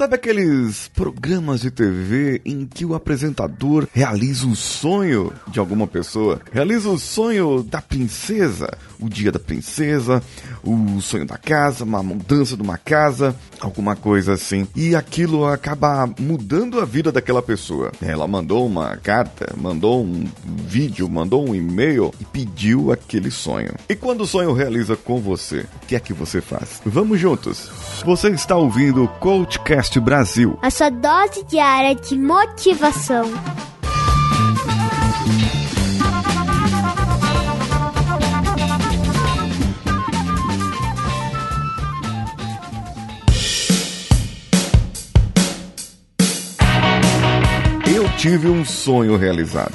Sabe aqueles programas de TV em que o apresentador realiza o sonho de alguma pessoa? Realiza o sonho da princesa, o dia da princesa, o sonho da casa, uma mudança de uma casa, alguma coisa assim. E aquilo acaba mudando a vida daquela pessoa. Ela mandou uma carta, mandou um vídeo, mandou um e-mail e pediu aquele sonho. E quando o sonho realiza com você, o que é que você faz? Vamos juntos. Você está ouvindo o Coachcast Brasil. A sua dose diária de motivação. Eu tive um sonho realizado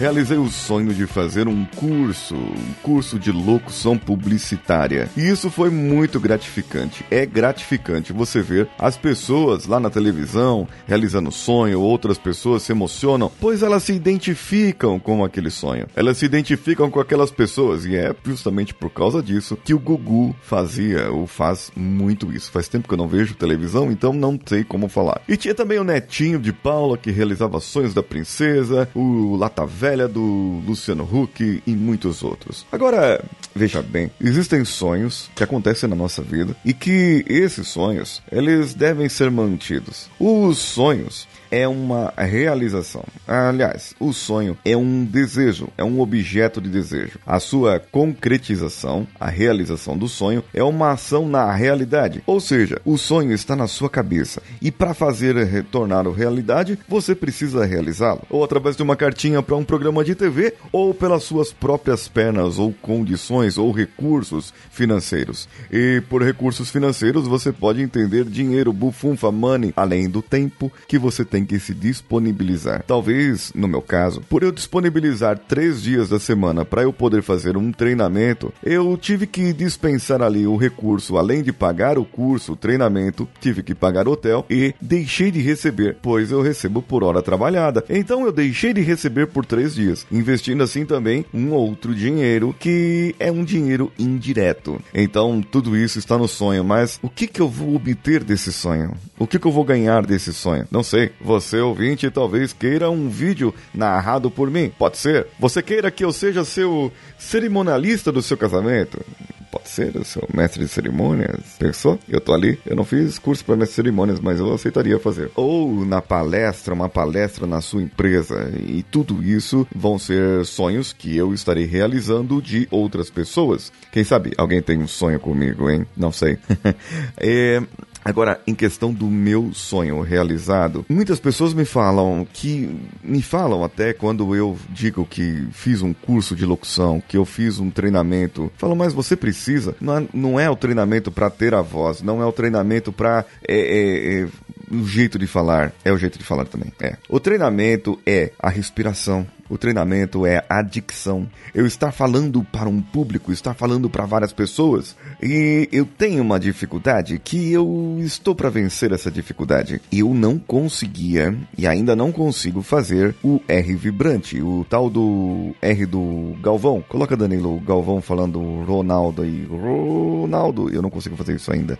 realizei o sonho de fazer um curso, um curso de locução publicitária. E isso foi muito gratificante. É gratificante você ver as pessoas lá na televisão realizando sonho, outras pessoas se emocionam, pois elas se identificam com aquele sonho. Elas se identificam com aquelas pessoas e é justamente por causa disso que o Gugu fazia ou faz muito isso. Faz tempo que eu não vejo televisão, então não sei como falar. E tinha também o netinho de Paula que realizava sonhos da princesa, o Lata velha do Luciano Huck e muitos outros. Agora, veja bem, existem sonhos que acontecem na nossa vida e que esses sonhos, eles devem ser mantidos. Os sonhos, é uma realização. Aliás, o sonho é um desejo, é um objeto de desejo. A sua concretização, a realização do sonho, é uma ação na realidade. Ou seja, o sonho está na sua cabeça e para fazer retornar a realidade, você precisa realizá-lo. Ou através de uma cartinha para um programa de TV, ou pelas suas próprias pernas, ou condições, ou recursos financeiros. E por recursos financeiros você pode entender dinheiro, bufunfa, money, além do tempo que você tem tem que se disponibilizar. Talvez, no meu caso, por eu disponibilizar três dias da semana para eu poder fazer um treinamento, eu tive que dispensar ali o recurso, além de pagar o curso, o treinamento, tive que pagar hotel e deixei de receber, pois eu recebo por hora trabalhada. Então eu deixei de receber por três dias, investindo assim também um outro dinheiro que é um dinheiro indireto. Então tudo isso está no sonho, mas o que, que eu vou obter desse sonho? O que, que eu vou ganhar desse sonho? Não sei. Você, ouvinte, talvez queira um vídeo narrado por mim. Pode ser. Você queira que eu seja seu cerimonialista do seu casamento. Pode ser, eu sou mestre de cerimônias. Pensou? Eu tô ali. Eu não fiz curso para mestre de cerimônias, mas eu aceitaria fazer. Ou na palestra, uma palestra na sua empresa. E tudo isso vão ser sonhos que eu estarei realizando de outras pessoas. Quem sabe alguém tem um sonho comigo, hein? Não sei. é, Agora, em questão do meu sonho realizado, muitas pessoas me falam que me falam até quando eu digo que fiz um curso de locução, que eu fiz um treinamento, falam, mas você precisa, não é, não é o treinamento para ter a voz, não é o treinamento para é, é, é, o jeito de falar, é o jeito de falar também. É. O treinamento é a respiração, o treinamento é a dicção. Eu estar falando para um público, estar falando para várias pessoas. E eu tenho uma dificuldade que eu estou para vencer essa dificuldade. Eu não conseguia e ainda não consigo fazer o R vibrante, o tal do R do Galvão. Coloca Danilo Galvão falando Ronaldo aí. Ronaldo, eu não consigo fazer isso ainda.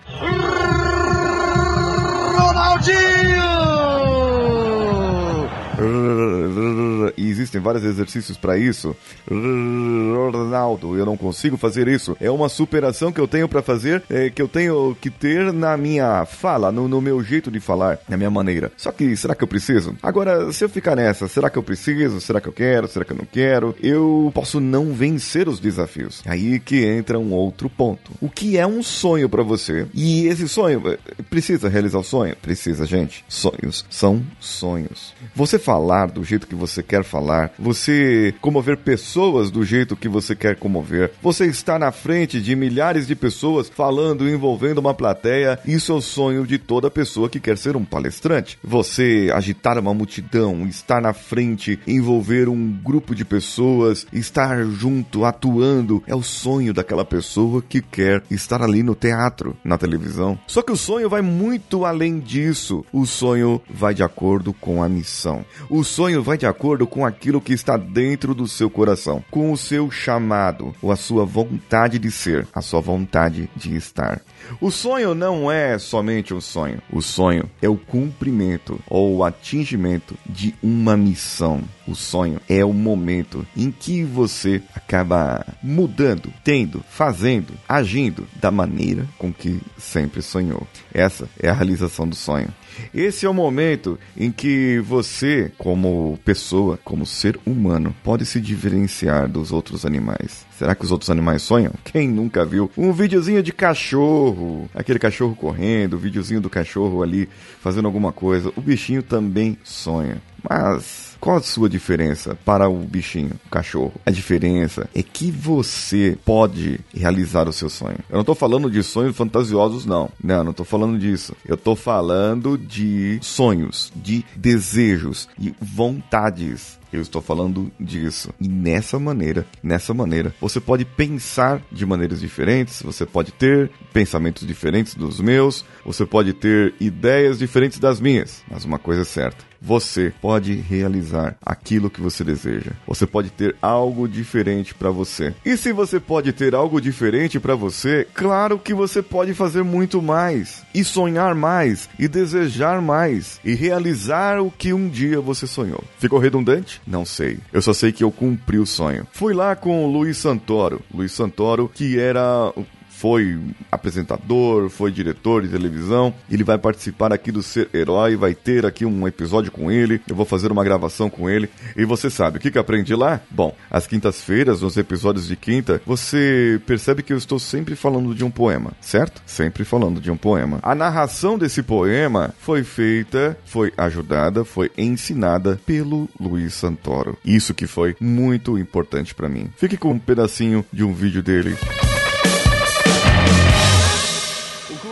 E existem vários exercícios para isso. Ronaldo, eu não consigo fazer isso. É uma superação que eu tenho para fazer, é, que eu tenho que ter na minha fala, no, no, meu jeito de falar, na minha maneira. Só que será que eu preciso? Agora, se eu ficar nessa, será que eu preciso? Será que eu quero? Será que eu não quero? Eu posso não vencer os desafios. Aí que entra um outro ponto. O que é um sonho para você? E esse sonho eh, precisa realizar o sonho? Precisa, gente. Sonhos são sonhos. Você falar do jeito que você quer falar, você comover pessoas do jeito que você quer comover, você estar na frente de milhares de pessoas falando, envolvendo uma plateia, isso é o sonho de toda pessoa que quer ser um palestrante. Você agitar uma multidão, estar na frente, envolver um grupo de pessoas, estar junto, atuando, é o sonho daquela pessoa que quer estar ali no teatro, na televisão. Só que o sonho vai muito além disso. O sonho vai de acordo com a missão. O sonho vai de acordo com aquilo aquilo que está dentro do seu coração, com o seu chamado, ou a sua vontade de ser, a sua vontade de estar. O sonho não é somente um sonho. O sonho é o cumprimento ou o atingimento de uma missão. O sonho é o momento em que você acaba mudando, tendo, fazendo, agindo da maneira com que sempre sonhou. Essa é a realização do sonho. Esse é o momento em que você, como pessoa, como ser humano, pode se diferenciar dos outros animais. Será que os outros animais sonham? Quem nunca viu um videozinho de cachorro, aquele cachorro correndo, o videozinho do cachorro ali fazendo alguma coisa? O bichinho também sonha. Mas qual a sua diferença para o bichinho, o cachorro? A diferença é que você pode realizar o seu sonho. Eu não estou falando de sonhos fantasiosos, não. Não, não estou falando disso. Eu estou falando de sonhos, de desejos, de vontades. Eu estou falando disso. E nessa maneira, nessa maneira, você pode pensar de maneiras diferentes, você pode ter pensamentos diferentes dos meus, você pode ter ideias diferentes das minhas. Mas uma coisa é certa: você pode realizar aquilo que você deseja. Você pode ter algo diferente para você. E se você pode ter algo diferente para você, claro que você pode fazer muito mais e sonhar mais e desejar mais e realizar o que um dia você sonhou. Ficou redundante? Não sei. Eu só sei que eu cumpri o sonho. Fui lá com o Luiz Santoro. Luiz Santoro, que era foi apresentador, foi diretor de televisão. Ele vai participar aqui do Ser Herói, vai ter aqui um episódio com ele. Eu vou fazer uma gravação com ele. E você sabe o que, que aprendi lá? Bom, às quintas-feiras, nos episódios de quinta, você percebe que eu estou sempre falando de um poema, certo? Sempre falando de um poema. A narração desse poema foi feita, foi ajudada, foi ensinada pelo Luiz Santoro. Isso que foi muito importante para mim. Fique com um pedacinho de um vídeo dele.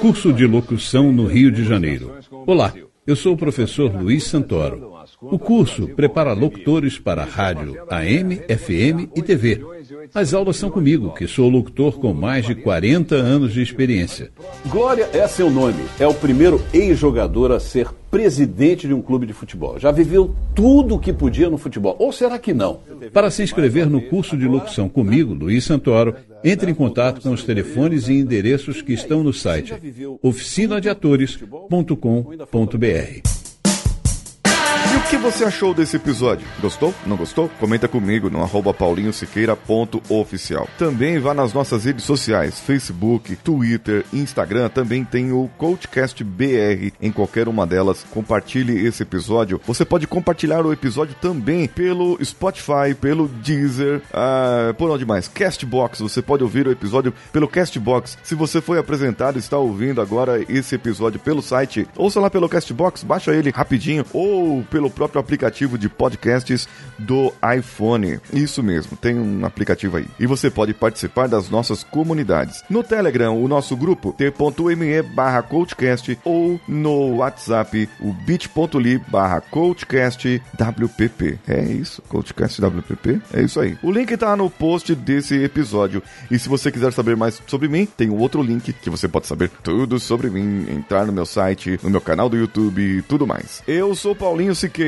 Curso de Locução no Rio de Janeiro. Olá, eu sou o professor Luiz Santoro. O curso prepara locutores para rádio, AM, FM e TV. As aulas são comigo, que sou locutor com mais de 40 anos de experiência. Glória é seu nome. É o primeiro ex-jogador a ser presidente de um clube de futebol. Já viveu tudo o que podia no futebol. Ou será que não? Para se inscrever no curso de locução comigo, Luiz Santoro, entre em contato com os telefones e endereços que estão no site oficinadeatores.com.br. Que você achou desse episódio? Gostou? Não gostou? Comenta comigo no arroba paulinhosiqueira.oficial. Também vá nas nossas redes sociais, Facebook, Twitter, Instagram, também tem o CoachCast BR em qualquer uma delas. Compartilhe esse episódio. Você pode compartilhar o episódio também pelo Spotify, pelo Deezer, uh, por onde mais? Castbox, você pode ouvir o episódio pelo Castbox. Se você foi apresentado está ouvindo agora esse episódio pelo site, ouça lá pelo Castbox, baixa ele rapidinho, ou pelo próprio aplicativo de podcasts do iPhone. Isso mesmo, tem um aplicativo aí. E você pode participar das nossas comunidades. No Telegram, o nosso grupo t.me barra coachcast ou no WhatsApp, o bit.ly barra coachcastwpp. É isso, coachcastwpp? É isso aí. O link tá no post desse episódio. E se você quiser saber mais sobre mim, tem um outro link que você pode saber tudo sobre mim, entrar no meu site, no meu canal do YouTube e tudo mais. Eu sou Paulinho Siqueira.